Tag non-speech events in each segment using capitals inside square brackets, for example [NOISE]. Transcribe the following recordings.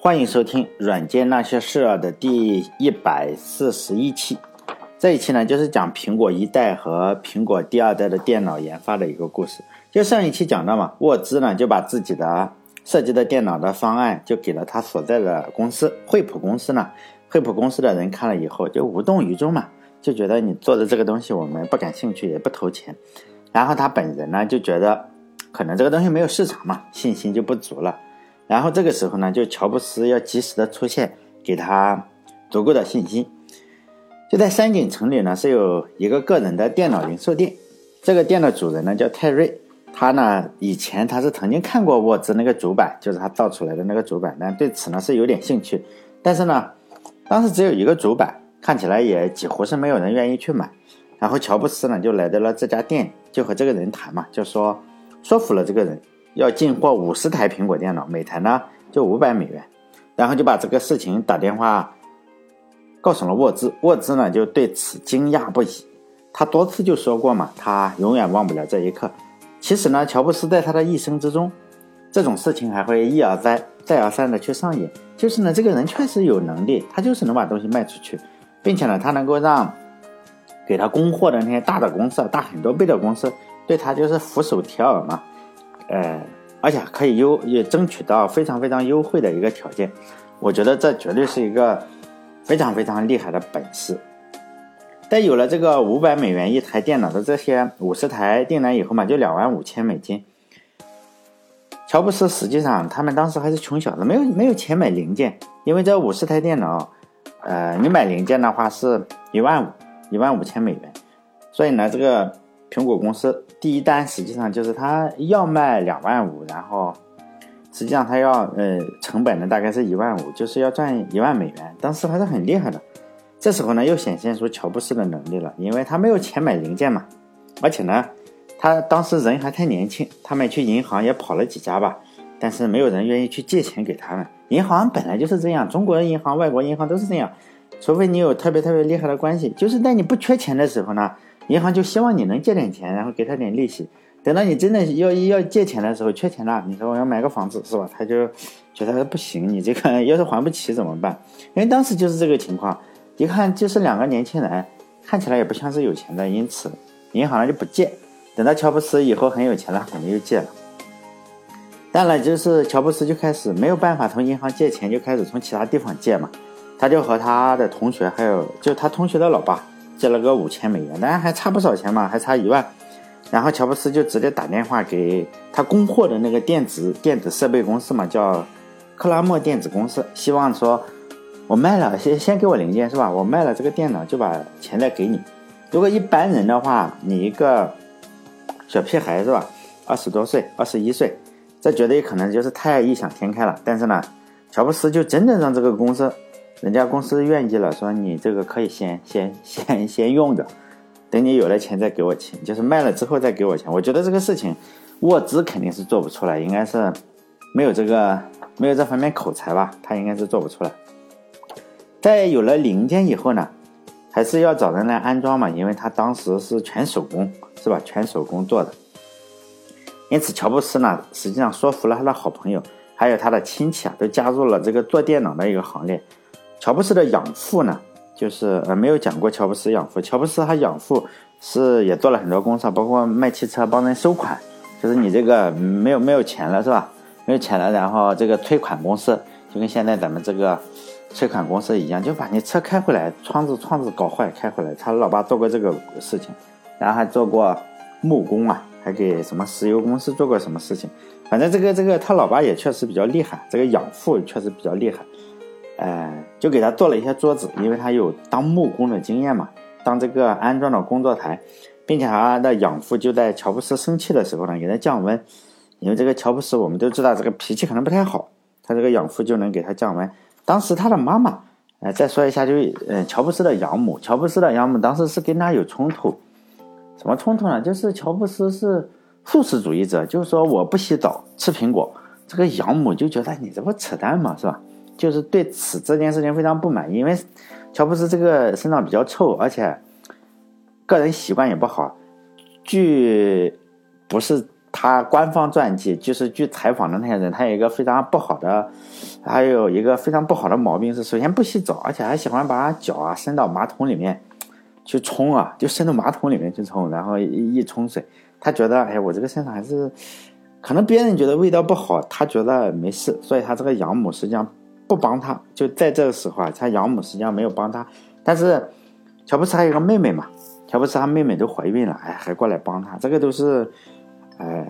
欢迎收听《软件那些事儿》的第一百四十一期。这一期呢，就是讲苹果一代和苹果第二代的电脑研发的一个故事。就上一期讲到嘛，沃兹呢就把自己的设计的电脑的方案就给了他所在的公司惠普公司呢。惠普公司的人看了以后就无动于衷嘛，就觉得你做的这个东西我们不感兴趣，也不投钱。然后他本人呢就觉得可能这个东西没有市场嘛，信心就不足了。然后这个时候呢，就乔布斯要及时的出现，给他足够的信心。就在山景城里呢，是有一个个人的电脑零售店。这个店的主人呢叫泰瑞，他呢以前他是曾经看过沃兹那个主板，就是他造出来的那个主板，但对此呢是有点兴趣。但是呢，当时只有一个主板，看起来也几乎是没有人愿意去买。然后乔布斯呢就来到了这家店，就和这个人谈嘛，就说说服了这个人。要进货五十台苹果电脑，每台呢就五百美元，然后就把这个事情打电话告诉了沃兹，沃兹呢就对此惊讶不已。他多次就说过嘛，他永远忘不了这一刻。其实呢，乔布斯在他的一生之中，这种事情还会一而再、再而三的去上演。就是呢，这个人确实有能力，他就是能把东西卖出去，并且呢，他能够让给他供货的那些大的公司、大很多倍的公司对他就是俯首帖耳嘛。呃，而且可以优也争取到非常非常优惠的一个条件，我觉得这绝对是一个非常非常厉害的本事。在有了这个五百美元一台电脑的这些五十台订单以后嘛，就两万五千美金。乔布斯实际上他们当时还是穷小子，没有没有钱买零件，因为这五十台电脑，呃，你买零件的话是一万五，一万五千美元，所以呢，这个苹果公司。第一单实际上就是他要卖两万五，然后实际上他要呃成本呢大概是一万五，就是要赚一万美元，当时还是很厉害的。这时候呢又显现出乔布斯的能力了，因为他没有钱买零件嘛，而且呢他当时人还太年轻，他们去银行也跑了几家吧，但是没有人愿意去借钱给他们。银行本来就是这样，中国银行、外国银行都是这样，除非你有特别特别厉害的关系，就是在你不缺钱的时候呢。银行就希望你能借点钱，然后给他点利息。等到你真的要要借钱的时候，缺钱了，你说我要买个房子，是吧？他就觉得不行，你这个 [LAUGHS] 要是还不起怎么办？因为当时就是这个情况，一看就是两个年轻人，看起来也不像是有钱的，因此银行就不借。等到乔布斯以后很有钱了，肯定又借了。当然，就是乔布斯就开始没有办法从银行借钱，就开始从其他地方借嘛。他就和他的同学，还有就他同学的老爸。借了个五千美元，当然还差不少钱嘛，还差一万。然后乔布斯就直接打电话给他供货的那个电子电子设备公司嘛，叫克拉默电子公司，希望说我卖了，先先给我零件是吧？我卖了这个电脑就把钱再给你。如果一般人的话，你一个小屁孩是吧？二十多岁，二十一岁，这绝对可能就是太异想天开了。但是呢，乔布斯就真的让这个公司。人家公司愿意了，说你这个可以先 [LAUGHS] 先先先用着，等你有了钱再给我钱，就是卖了之后再给我钱。我觉得这个事情，沃兹肯定是做不出来，应该是没有这个没有这方面口才吧，他应该是做不出来。在有了零件以后呢，还是要找人来安装嘛，因为他当时是全手工，是吧？全手工做的。因此，乔布斯呢，实际上说服了他的好朋友，还有他的亲戚啊，都加入了这个做电脑的一个行列。乔布斯的养父呢，就是呃没有讲过乔布斯养父。乔布斯他养父是也做了很多公司，包括卖汽车、帮人收款，就是你这个没有没有钱了是吧？没有钱了，然后这个催款公司就跟现在咱们这个催款公司一样，就把你车开回来，窗子窗子搞坏开回来。他老爸做过这个事情，然后还做过木工啊，还给什么石油公司做过什么事情。反正这个这个他老爸也确实比较厉害，这个养父确实比较厉害。呃，就给他做了一些桌子，因为他有当木工的经验嘛，当这个安装的工作台，并且他的养父就在乔布斯生气的时候呢，给他降温，因为这个乔布斯我们都知道这个脾气可能不太好，他这个养父就能给他降温。当时他的妈妈，呃，再说一下，就呃，乔布斯的养母，乔布斯的养母当时是跟他有冲突，什么冲突呢？就是乔布斯是素食主义者，就是说我不洗澡吃苹果，这个养母就觉得你这不扯淡嘛，是吧？就是对此这件事情非常不满意，因为乔布斯这个身上比较臭，而且个人习惯也不好。据不是他官方传记，就是据采访的那些人，他有一个非常不好的，还有一个非常不好的毛病是，首先不洗澡，而且还喜欢把脚啊伸到马桶里面去冲啊，就伸到马桶里面去冲，然后一一冲水，他觉得，哎，我这个身上还是，可能别人觉得味道不好，他觉得没事，所以他这个养母实际上不帮他，就在这个时候啊，他养母实际上没有帮他，但是乔布斯还有个妹妹嘛。乔布斯他妹妹都怀孕了，哎，还过来帮他，这个都是，呃，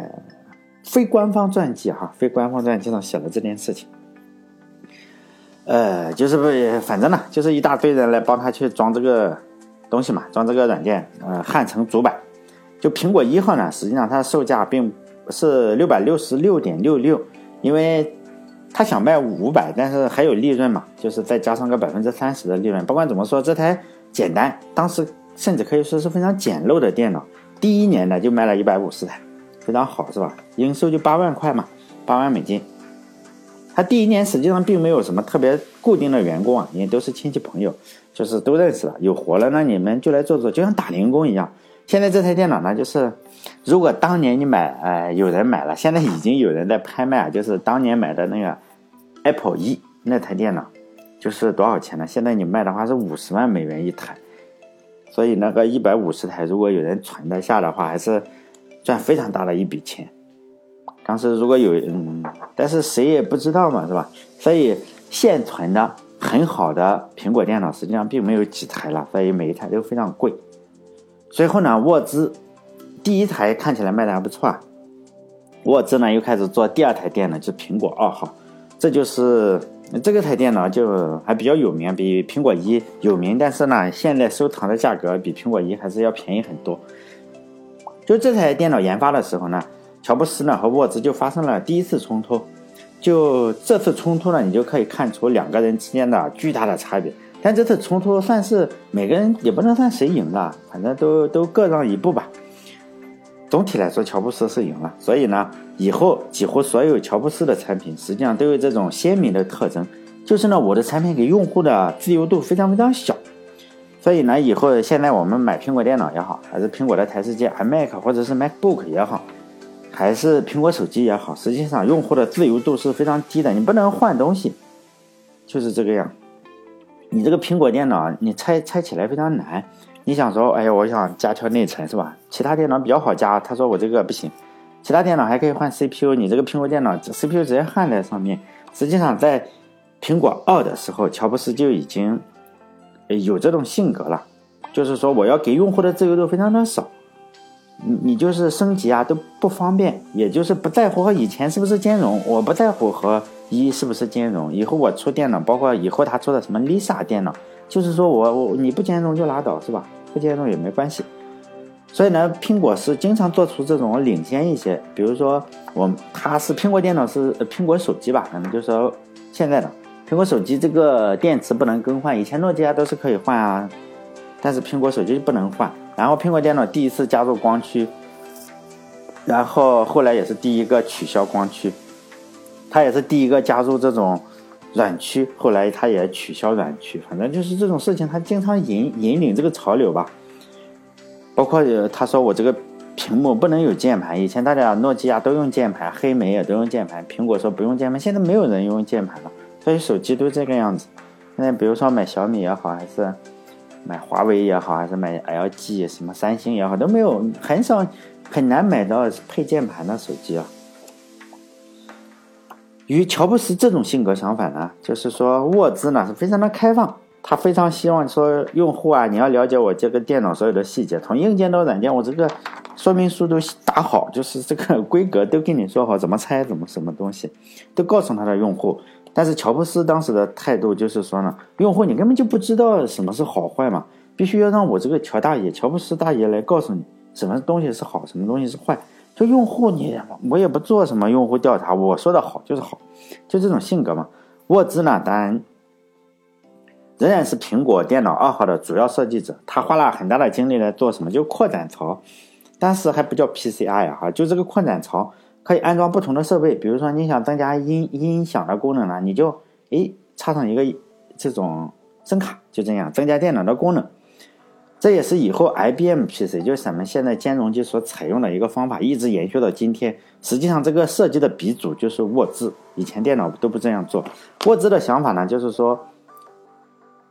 非官方传记哈，非官方传记上写的这件事情，呃，就是不，反正呢，就是一大堆人来帮他去装这个东西嘛，装这个软件，呃，汉城主板，就苹果一号呢，实际上它售价并是六百六十六点六六，因为他想卖五百，但是还有利润嘛，就是再加上个百分之三十的利润，不管怎么说，这台简单，当时。甚至可以说是非常简陋的电脑，第一年呢就卖了一百五十台，非常好是吧？营收就八万块嘛，八万美金。他第一年实际上并没有什么特别固定的员工啊，因为都是亲戚朋友，就是都认识了，有活了那你们就来做做，就像打零工一样。现在这台电脑呢，就是如果当年你买，呃，有人买了，现在已经有人在拍卖，就是当年买的那个 Apple 一那台电脑，就是多少钱呢？现在你卖的话是五十万美元一台。所以那个一百五十台，如果有人存得下的话，还是赚非常大的一笔钱。当时如果有，嗯，但是谁也不知道嘛，是吧？所以现存的很好的苹果电脑实际上并没有几台了，所以每一台都非常贵。随后呢，沃兹第一台看起来卖的还不错啊，沃兹呢又开始做第二台电脑，就苹果二号，这就是。这个台电脑就还比较有名，比苹果一有名，但是呢，现在收藏的价格比苹果一还是要便宜很多。就这台电脑研发的时候呢，乔布斯呢和沃兹就发生了第一次冲突。就这次冲突呢，你就可以看出两个人之间的巨大的差别。但这次冲突算是每个人也不能算谁赢了，反正都都各让一步吧。总体来说，乔布斯是赢了，所以呢，以后几乎所有乔布斯的产品实际上都有这种鲜明的特征，就是呢，我的产品给用户的自由度非常非常小，所以呢，以后现在我们买苹果电脑也好，还是苹果的台式机 iMac 或者是 MacBook 也好，还是苹果手机也好，实际上用户的自由度是非常低的，你不能换东西，就是这个样。你这个苹果电脑，你拆拆起来非常难。你想说，哎呀，我想加条内存是吧？其他电脑比较好加，他说我这个不行。其他电脑还可以换 CPU，你这个苹果电脑 CPU 直接焊在上面。实际上，在苹果二的时候，乔布斯就已经有这种性格了，就是说我要给用户的自由度非常的少，你你就是升级啊都不方便，也就是不在乎和以前是不是兼容，我不在乎和一是不是兼容。以后我出电脑，包括以后他出的什么 Lisa 电脑，就是说我我你不兼容就拉倒是吧？不兼容也没关系，所以呢，苹果是经常做出这种领先一些，比如说我它是苹果电脑是苹果手机吧，可能就是说现在的苹果手机这个电池不能更换，以前诺基亚都是可以换啊，但是苹果手机不能换。然后苹果电脑第一次加入光驱，然后后来也是第一个取消光驱，它也是第一个加入这种。软驱，后来他也取消软驱，反正就是这种事情，他经常引引领这个潮流吧。包括他说我这个屏幕不能有键盘，以前大家诺基亚都用键盘，黑莓也都用键盘，苹果说不用键盘，现在没有人用键盘了，所以手机都这个样子。现在比如说买小米也好，还是买华为也好，还是买 LG 什么三星也好，都没有很少很难买到配键盘的手机啊。与乔布斯这种性格相反呢，就是说沃兹呢是非常的开放，他非常希望说用户啊，你要了解我这个电脑所有的细节，从硬件到软件，我这个说明书都打好，就是这个 [LAUGHS] 规格都跟你说好，怎么拆，怎么什么东西，都告诉他的用户。但是乔布斯当时的态度就是说呢，用户你根本就不知道什么是好坏嘛，必须要让我这个乔大爷、乔布斯大爷来告诉你什么东西是好，什么东西是坏。就用户你我也不做什么用户调查，我说的好就是好，就这种性格嘛。沃兹呢，当然仍然是苹果电脑二号的主要设计者，他花了很大的精力来做什么？就扩展槽，但是还不叫 PCI 啊，哈，就这个扩展槽可以安装不同的设备，比如说你想增加音音响的功能呢，你就诶插上一个这种声卡，就这样增加电脑的功能。这也是以后 IBM PC，就是咱们现在兼容机所采用的一个方法，一直延续到今天。实际上，这个设计的鼻祖就是沃兹，以前电脑都不这样做。沃兹的想法呢，就是说，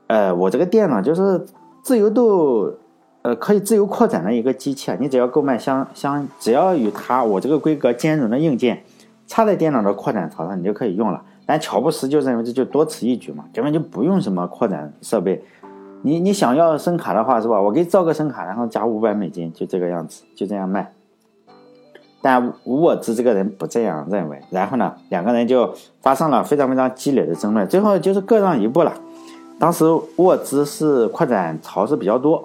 呃，我这个电脑就是自由度，呃，可以自由扩展的一个机器啊。你只要购买相相，只要与它我这个规格兼容的硬件，插在电脑的扩展槽上，你就可以用了。但乔布斯就认为这就多此一举嘛，根本就不用什么扩展设备。你你想要声卡的话是吧？我给你造个声卡，然后加五百美金，就这个样子，就这样卖。但沃兹这个人不这样认为，然后呢，两个人就发生了非常非常激烈的争论，最后就是各让一步了。当时沃兹是扩展槽是比较多，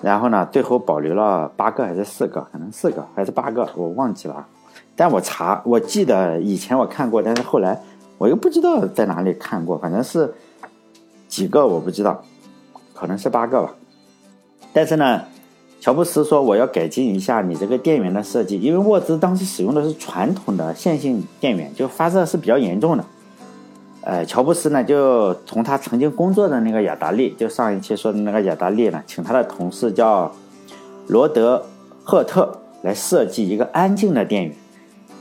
然后呢，最后保留了八个还是四个？可能四个还是八个，我忘记了。但我查，我记得以前我看过，但是后来我又不知道在哪里看过，反正是几个我不知道。可能是八个吧，但是呢，乔布斯说我要改进一下你这个电源的设计，因为沃兹当时使用的是传统的线性电源，就发热是比较严重的。呃，乔布斯呢就从他曾经工作的那个雅达利，就上一期说的那个雅达利呢，请他的同事叫罗德赫特来设计一个安静的电源，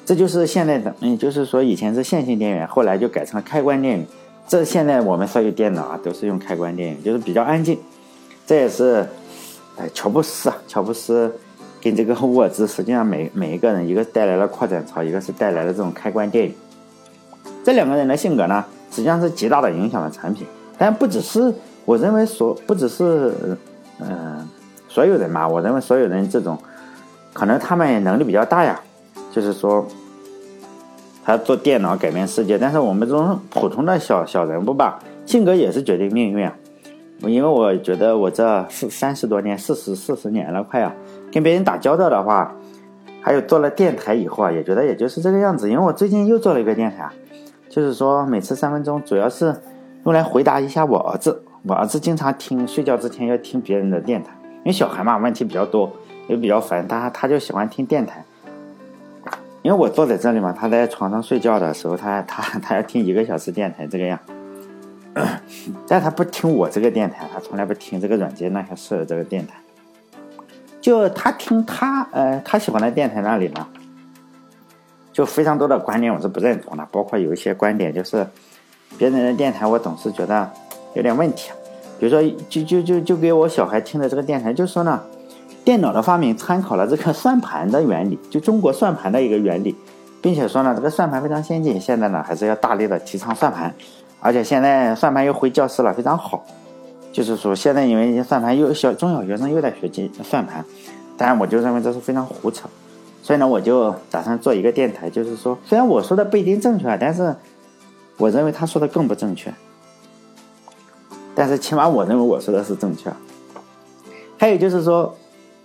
这就是现在的，嗯，就是说以前是线性电源，后来就改成了开关电源。这现在我们所有电脑啊都是用开关电源，就是比较安静。这也是，哎，乔布斯啊，乔布斯跟这个沃兹，实际上每每一个人，一个带来了扩展槽，一个是带来了这种开关电源。这两个人的性格呢，实际上是极大的影响了产品。但不只是我认为所，不只是嗯所有人嘛，我认为所有人这种，可能他们能力比较大呀，就是说。他做电脑改变世界，但是我们这种普通的小小人物吧，性格也是决定命运啊。因为我觉得我这四三十多年，四十四十年了快啊，跟别人打交道的话，还有做了电台以后啊，也觉得也就是这个样子。因为我最近又做了一个电台，啊就是说每次三分钟，主要是用来回答一下我儿子。我儿子经常听睡觉之前要听别人的电台，因为小孩嘛问题比较多，也比较烦，他他就喜欢听电台。因为我坐在这里嘛，他在床上睡觉的时候，他他他要听一个小时电台这个样，[COUGHS] 但他不听我这个电台，他从来不听这个软件那些事这个电台，就他听他呃他喜欢的电台那里呢，就非常多的观点我是不认同的，包括有一些观点就是别人的电台我总是觉得有点问题，比如说就就就就给我小孩听的这个电台就说呢。电脑的发明参考了这个算盘的原理，就中国算盘的一个原理，并且说呢，这个算盘非常先进。现在呢，还是要大力的提倡算盘，而且现在算盘又回教室了，非常好。就是说，现在因为算盘又小中小学生又在学计算盘，当然我就认为这是非常胡扯。所以呢，我就打算做一个电台，就是说，虽然我说的不一定正确，但是我认为他说的更不正确。但是起码我认为我说的是正确。还有就是说。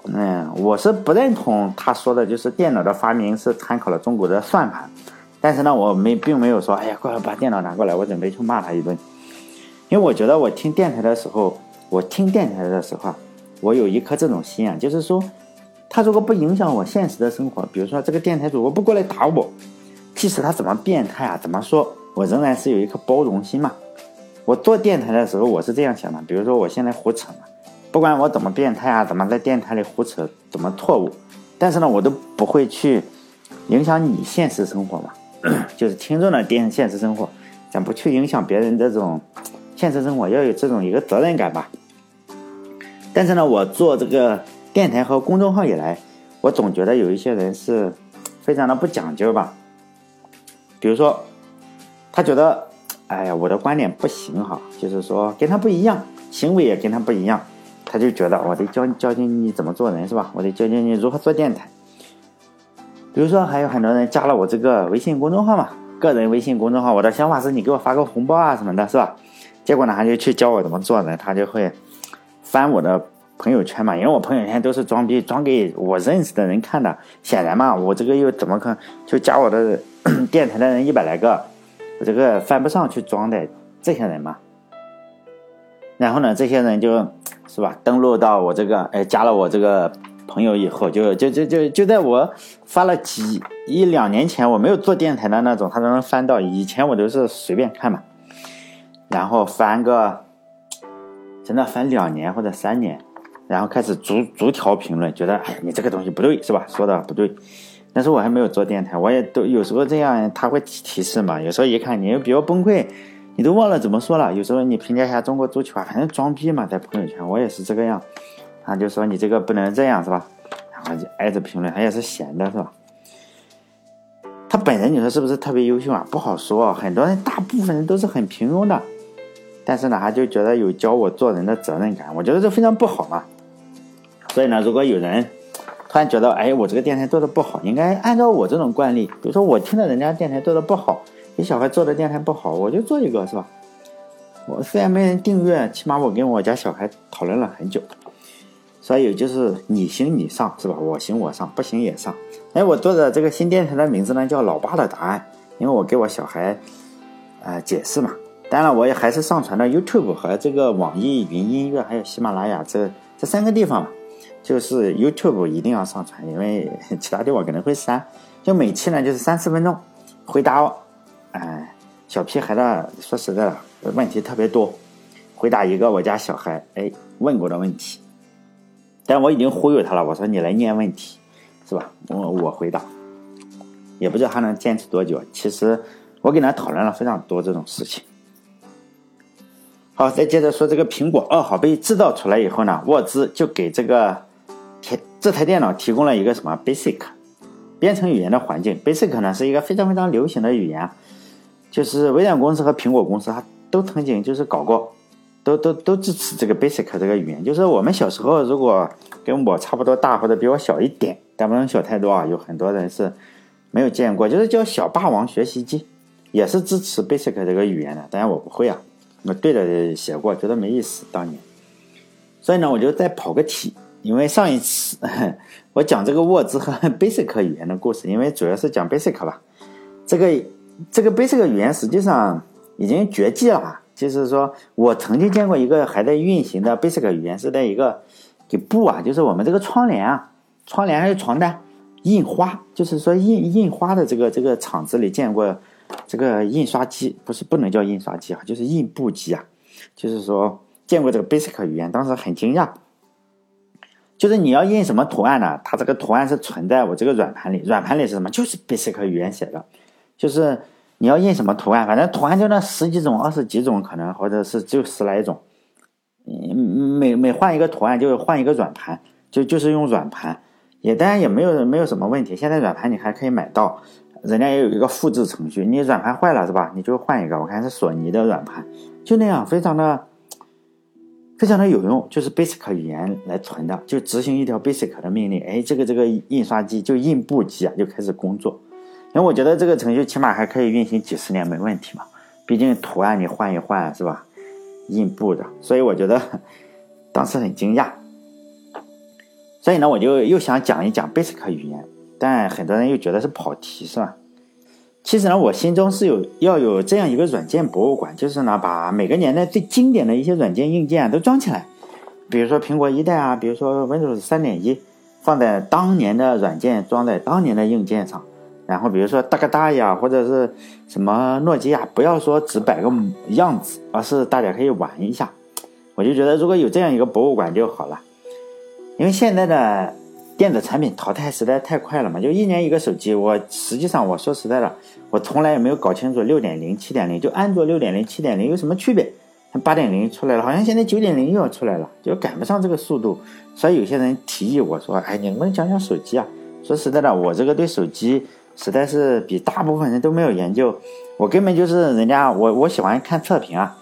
嗯，我是不认同他说的，就是电脑的发明是参考了中国的算盘。但是呢，我没并没有说，哎呀，快把电脑拿过来，我准备去骂他一顿。因为我觉得我听电台的时候，我听电台的时候，我有一颗这种心啊，就是说，他如果不影响我现实的生活，比如说这个电台主播不过来打我，即使他怎么变态啊，怎么说，我仍然是有一颗包容心嘛。我做电台的时候，我是这样想的，比如说我现在胡扯嘛。不管我怎么变态啊，怎么在电台里胡扯，怎么错误，但是呢，我都不会去影响你现实生活嘛，[CLEARS THROAT] 就是听众的电现实生活，咱不去影响别人这种现实生活，要有这种一个责任感吧。但是呢，我做这个电台和公众号以来，我总觉得有一些人是非常的不讲究吧。比如说，他觉得，哎呀，我的观点不行哈，就是说跟他不一样，行为也跟他不一样。他就觉得我得教教教你怎么做人是吧？我得教教你如何做电台。比如说，还有很多人加了我这个微信公众号嘛，个人微信公众号。我的想法是你给我发个红包啊什么的，是吧？结果呢，他就去教我怎么做人，他就会翻我的朋友圈嘛，因为我朋友圈都是装逼，装给我认识的人看的。显然嘛，我这个又怎么可能就加我的 [COUGHS] 电台的人一百来个，我这个翻不上去装的这些人嘛。然后呢，这些人就。是吧？登录到我这个，哎，加了我这个朋友以后，就就就就就在我发了几一两年前，我没有做电台的那种，他都能翻到。以前我都是随便看嘛，然后翻个，真的翻两年或者三年，然后开始逐逐条评论，觉得哎，你这个东西不对，是吧？说的不对。但是我还没有做电台，我也都有时候这样，他会提示嘛。有时候一看你又比较崩溃，你都忘了怎么说了。有时候你评价一下中国足球啊，反正装逼嘛，在朋友圈我也是这个样。他就说你这个不能这样，是吧？然后就挨着评论，他也是闲的，是吧？他本人你说是不是特别优秀啊？不好说，很多人大部分人都是很平庸的。但是呢，他就觉得有教我做人的责任感，我觉得这非常不好嘛。所以呢，如果有人突然觉得，哎，我这个电台做的不好，应该按照我这种惯例，比如说我听了人家电台做的不好，你小孩做的电台不好，我就做一个，是吧？我虽然没人订阅，起码我跟我家小孩讨论了很久。所以就是你行你上，是吧？我行我上，不行也上。哎，我做的这个新电台的名字呢，叫“老爸的答案”，因为我给我小孩呃解释嘛。当然，我也还是上传到 YouTube 和这个网易云音乐，还有喜马拉雅这这三个地方嘛。就是 YouTube 一定要上传，因为其他地方可能会删。就每期呢，就是三四分钟，回答，哎，小屁孩的，说实在的，问题特别多，回答一个我家小孩哎问过的问题。但我已经忽悠他了，我说你来念问题，是吧？我我回答，也不知道他能坚持多久。其实我跟他讨论了非常多这种事情。好，再接着说这个苹果二号被制造出来以后呢，沃兹就给这个这这台电脑提供了一个什么 Basic 编程语言的环境。Basic 呢是一个非常非常流行的语言，就是微软公司和苹果公司它都曾经就是搞过，都都都支持这个 Basic 这个语言。就是我们小时候如果跟我差不多大或者比我小一点，但不能小太多啊，有很多人是没有见过，就是叫小霸王学习机，也是支持 Basic 这个语言的，当然我不会啊。我对着写过，觉得没意思。当年，所以呢，我就再跑个题。因为上一次 [LAUGHS] 我讲这个沃兹和 [LAUGHS] Basic 语言的故事，因为主要是讲 Basic 吧。这个这个 Basic 语言实际上已经绝迹了。就是说我曾经见过一个还在运行的 Basic 语言，是在一个给布啊，就是我们这个窗帘啊、窗帘还有床单印花，就是说印印花的这个这个厂子里见过。这个印刷机不是不能叫印刷机啊，就是印布机啊。就是说见过这个 Basic 语言，当时很惊讶。就是你要印什么图案呢？它这个图案是存在我这个软盘里，软盘里是什么？就是 Basic 语言写的。就是你要印什么图案，反正图案就那十几种、二十几种可能，或者是就十来种。嗯，每每换一个图案就换一个软盘，就就是用软盘，也当然也没有没有什么问题。现在软盘你还可以买到。人家也有一个复制程序，你软盘坏了是吧？你就换一个。我看是索尼的软盘，就那样，非常的非常的有用，就是 Basic 语言来存的，就执行一条 Basic 的命令，哎，这个这个印刷机就印布机啊就开始工作。因为我觉得这个程序起码还可以运行几十年没问题嘛，毕竟图案你换一换是吧？印布的，所以我觉得 [LAUGHS] 当时很惊讶。所以呢，我就又想讲一讲 Basic 语言。但很多人又觉得是跑题，是吧？其实呢，我心中是有要有这样一个软件博物馆，就是呢，把每个年代最经典的一些软件硬件都装起来，比如说苹果一代啊，比如说 Windows 三点一，放在当年的软件装在当年的硬件上，然后比如说大哥大呀，或者是什么诺基亚，不要说只摆个样子，而是大家可以玩一下。我就觉得如果有这样一个博物馆就好了，因为现在的。电子产品淘汰实在太快了嘛，就一年一个手机。我实际上我说实在的，我从来也没有搞清楚六点零、七点零，就安卓六点零、七点零有什么区别。八点零出来了，好像现在九点零又要出来了，就赶不上这个速度。所以有些人提议我说：“哎，你能不能讲讲手机啊？”说实在的，我这个对手机实在是比大部分人都没有研究，我根本就是人家我我喜欢看测评啊。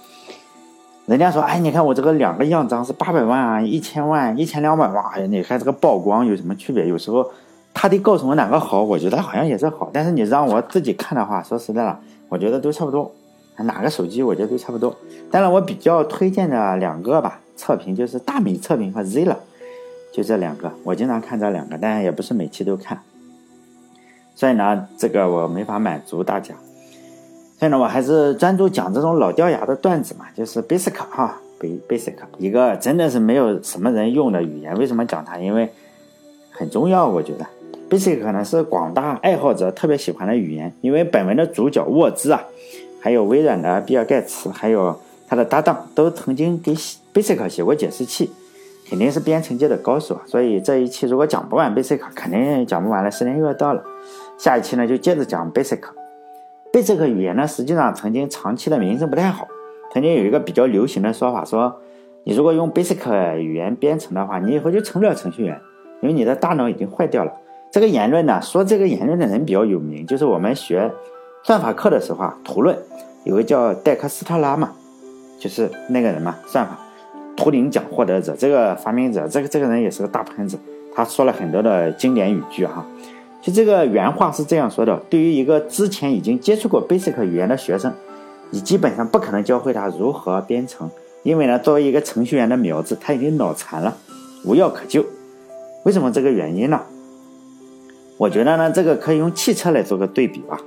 人家说，哎，你看我这个两个样张是八百万啊，一千万，一千两百万，哎，你看这个曝光有什么区别？有时候他得告诉我哪个好，我觉得好像也是好，但是你让我自己看的话，说实在的，我觉得都差不多。哪个手机我觉得都差不多。当然，我比较推荐的两个吧，测评就是大米测评和 zl 就这两个，我经常看这两个，但也不是每期都看。所以呢，这个我没法满足大家。所以呢我还是专注讲这种老掉牙的段子嘛，就是 Basic 哈，Basic 一个真的是没有什么人用的语言。为什么讲它？因为很重要，我觉得 Basic 可能是广大爱好者特别喜欢的语言。因为本文的主角沃兹啊，还有微软的比尔盖茨，还有他的搭档，都曾经给 Basic 写过解释器。肯定是编程界的高手啊。所以这一期如果讲不完 Basic，肯定讲不完了，时间又要到了。下一期呢就接着讲 Basic。Basic 语言呢，实际上曾经长期的名声不太好。曾经有一个比较流行的说法，说你如果用 Basic 语言编程的话，你以后就成不了程序员，因为你的大脑已经坏掉了。这个言论呢，说这个言论的人比较有名，就是我们学算法课的时候啊，图论有个叫戴克斯特拉嘛，就是那个人嘛，算法图灵奖获得者，这个发明者，这个这个人也是个大喷子，他说了很多的经典语句哈。就这个原话是这样说的：对于一个之前已经接触过 Basic 语言的学生。你基本上不可能教会他如何编程，因为呢，作为一个程序员的苗子，他已经脑残了，无药可救。为什么这个原因呢？我觉得呢，这个可以用汽车来做个对比吧。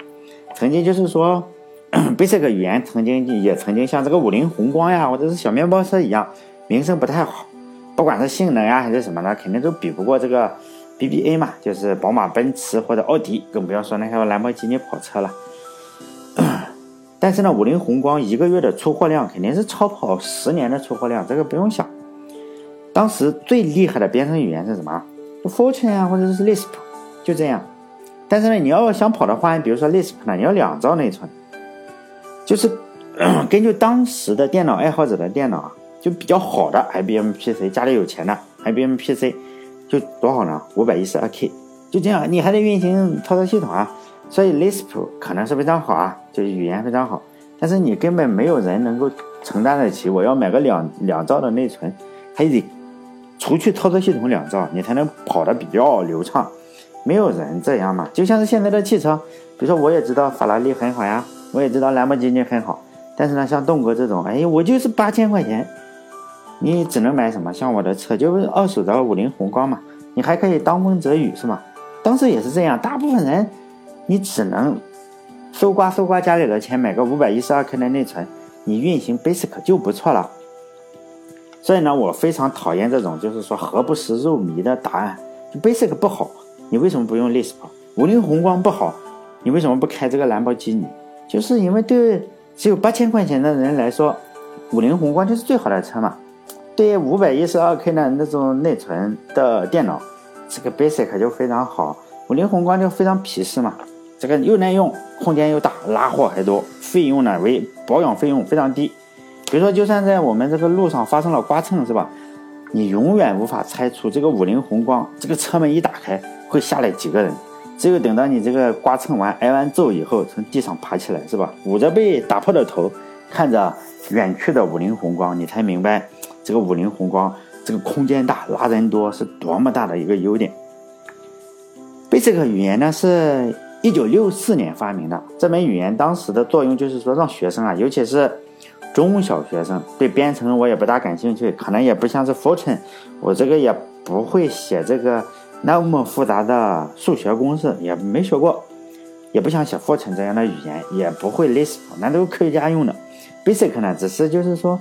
曾经就是说，[COUGHS] Basic 语言曾经也曾经像这个五菱宏光呀，或者是小面包车一样，名声不太好。不管是性能呀还是什么的，肯定都比不过这个 BBA 嘛，就是宝马、奔驰或者奥迪，更不要说那些兰博基尼跑车了。[CLEARS THROAT] 但是呢，五菱宏光一个月的出货量肯定是超跑十年的出货量，这个不用想。当时最厉害的编程语言是什么？Fortran 啊，或者是 Lisp，就这样。但是呢，你要想跑得欢，比如说 Lisp 呢，你要两兆内存。就是 [CLEARS THROAT] 根据当时的电脑爱好者的电脑啊，就比较好的 IBM PC，家里有钱的 IBM PC，就多少呢？五百一十二 K，就这样，你还得运行操作系统啊。所以 Lisp 可能是非常好啊，就是语言非常好，但是你根本没有人能够承担得起。我要买个两两兆的内存，还得除去操作系统两兆，你才能跑得比较流畅。没有人这样嘛？就像是现在的汽车，比如说我也知道法拉利很好呀，我也知道兰博基尼很好，但是呢，像栋哥这种，哎，我就是八千块钱，你只能买什么？像我的车就是二手的五菱宏光嘛，你还可以当风遮雨是吗？当时也是这样，大部分人。你只能搜刮搜刮家里的钱，买个五百一十二 K 的内存，你运行 Basic 就不错了。所以呢，我非常讨厌这种就是说何不食肉糜的答案。Basic 不好，你为什么不用 Lisp？五菱宏光不好，你为什么不开这个兰博基尼？就是因为对只有八千块钱的人来说，五菱宏光就是最好的车嘛。对五百一十二 K 的那种内存的电脑，这个 Basic 就非常好。五菱宏光就非常皮实嘛。这个又耐用，空间又大，拉货还多，费用呢为保养费用非常低。比如说，就算在我们这个路上发生了刮蹭，是吧？你永远无法猜出这个五菱宏光这个车门一打开会下来几个人。只有等到你这个刮蹭完挨完揍以后，从地上爬起来，是吧？捂着被打破的头，看着远去的五菱宏光，你才明白这个五菱宏光这个空间大、拉人多是多么大的一个优点。Basic 语言呢是。一九六四年发明的这门语言，当时的作用就是说，让学生啊，尤其是中小学生，对编程我也不大感兴趣，可能也不像是 Fortran，我这个也不会写这个那么复杂的数学公式，也没学过，也不想写 Fortran 这样的语言，也不会 Lisp，那都是科学家用的。Basic 呢，只是就是说，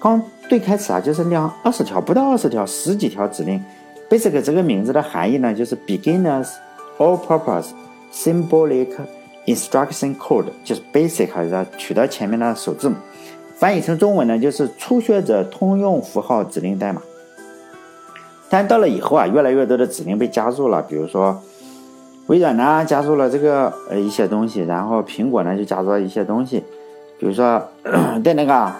刚最开始啊，就是两二十条，不到二十条，十几条指令。Basic 这个名字的含义呢，就是 Beginners All-Purpose。Symbolic Instruction Code 就是 Basic 的取得前面的首字母，翻译成中文呢就是初学者通用符号指令代码。但到了以后啊，越来越多的指令被加入了，比如说微软呢加入了这个呃一些东西，然后苹果呢就加入了一些东西，比如说 [COUGHS] 在那个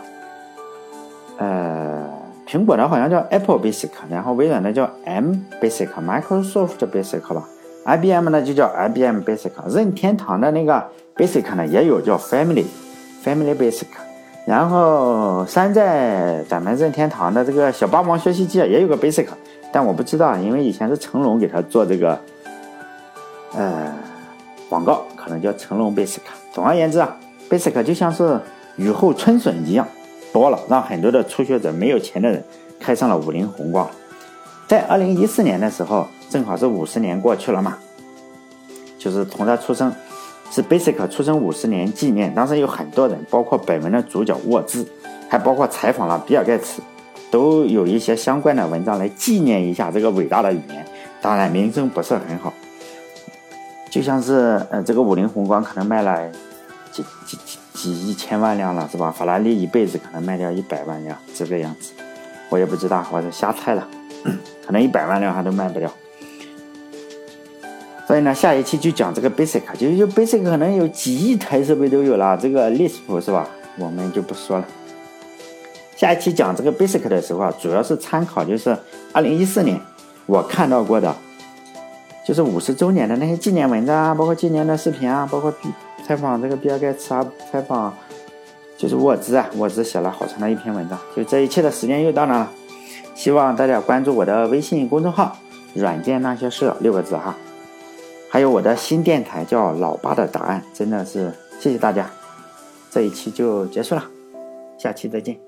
呃苹果的好像叫 Apple Basic，然后微软的叫 M Basic，Microsoft Basic 吧。IBM 呢就叫 IBM Basic，任天堂的那个 Basic 呢也有叫 Family Family Basic，然后山寨咱们任天堂的这个小霸王学习机也有个 Basic，但我不知道，因为以前是成龙给他做这个呃广告，可能叫成龙 Basic。总而言之啊，Basic 就像是雨后春笋一样多了，让很多的初学者没有钱的人开上了五菱宏光。在二零一四年的时候。正好是五十年过去了嘛，就是从他出生，是 Basic 出生五十年纪念。当时有很多人，包括本文的主角沃兹，还包括采访了比尔盖茨，都有一些相关的文章来纪念一下这个伟大的语言。当然名声不是很好，就像是呃这个五菱宏光可能卖了几几几几亿千万辆了，是吧？法拉利一辈子可能卖掉一百万辆这个样子，我也不知道，我是瞎猜了。可能一百万辆还都卖不掉。所以呢，下一期就讲这个 Basic，就就 Basic 可能有几亿台设备都有了，这个 Lisp 是吧？我们就不说了。下一期讲这个 Basic 的时候啊，主要是参考就是二零一四年我看到过的，就是五十周年的那些纪念文章啊，包括纪念的视频啊，包括采访这个比尔盖茨啊，采访就是沃兹啊，沃兹写了好长的一篇文章。就这一切的时间又到那了，希望大家关注我的微信公众号“软件那些事”六个字哈。还有我的新电台叫老八的答案，真的是谢谢大家，这一期就结束了，下期再见。